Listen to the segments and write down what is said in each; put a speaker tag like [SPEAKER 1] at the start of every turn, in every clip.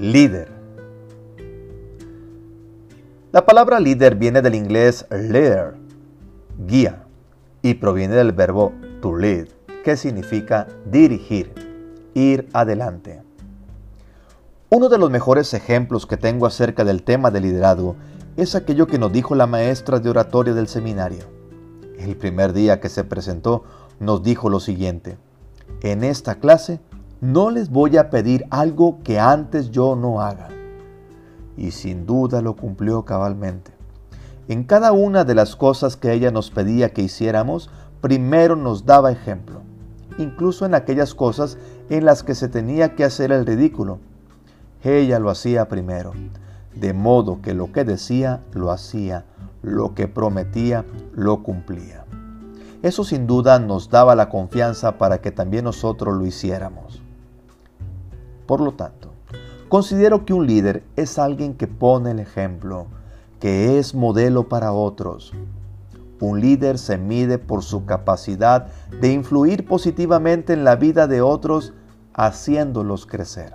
[SPEAKER 1] Líder. La palabra líder viene del inglés leader, guía, y proviene del verbo to lead, que significa dirigir, ir adelante. Uno de los mejores ejemplos que tengo acerca del tema de liderazgo es aquello que nos dijo la maestra de oratoria del seminario. El primer día que se presentó nos dijo lo siguiente, en esta clase no les voy a pedir algo que antes yo no haga y sin duda lo cumplió cabalmente. En cada una de las cosas que ella nos pedía que hiciéramos, primero nos daba ejemplo, incluso en aquellas cosas en las que se tenía que hacer el ridículo. Ella lo hacía primero, de modo que lo que decía lo hacía, lo que prometía lo cumplía. Eso sin duda nos daba la confianza para que también nosotros lo hiciéramos. Por lo tanto, Considero que un líder es alguien que pone el ejemplo, que es modelo para otros. Un líder se mide por su capacidad de influir positivamente en la vida de otros, haciéndolos crecer.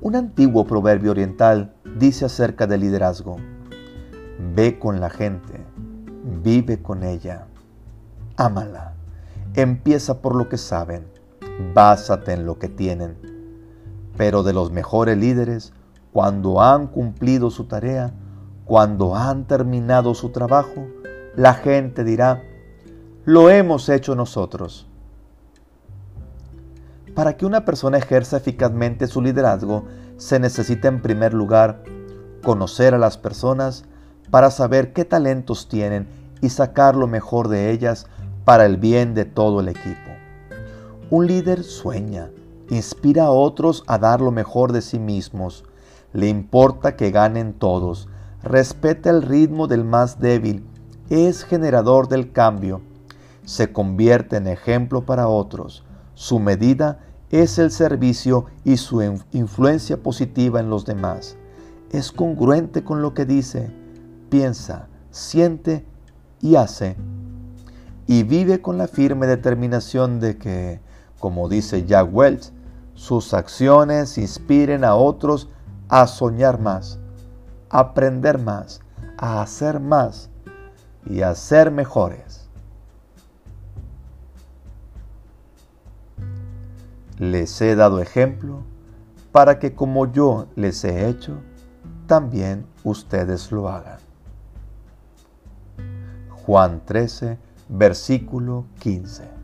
[SPEAKER 1] Un antiguo proverbio oriental dice acerca del liderazgo, ve con la gente, vive con ella, ámala, empieza por lo que saben, básate en lo que tienen pero de los mejores líderes, cuando han cumplido su tarea, cuando han terminado su trabajo, la gente dirá, lo hemos hecho nosotros. Para que una persona ejerza eficazmente su liderazgo, se necesita en primer lugar conocer a las personas para saber qué talentos tienen y sacar lo mejor de ellas para el bien de todo el equipo. Un líder sueña, inspira a otros a dar lo mejor de sí mismos, le importa que ganen todos, respeta el ritmo del más débil, es generador del cambio, se convierte en ejemplo para otros, su medida es el servicio y su influencia positiva en los demás. Es congruente con lo que dice, piensa, siente y hace. Y vive con la firme determinación de que, como dice Jack Welch, sus acciones inspiren a otros a soñar más, a aprender más, a hacer más y a ser mejores. Les he dado ejemplo para que como yo les he hecho, también ustedes lo hagan. Juan 13, versículo 15.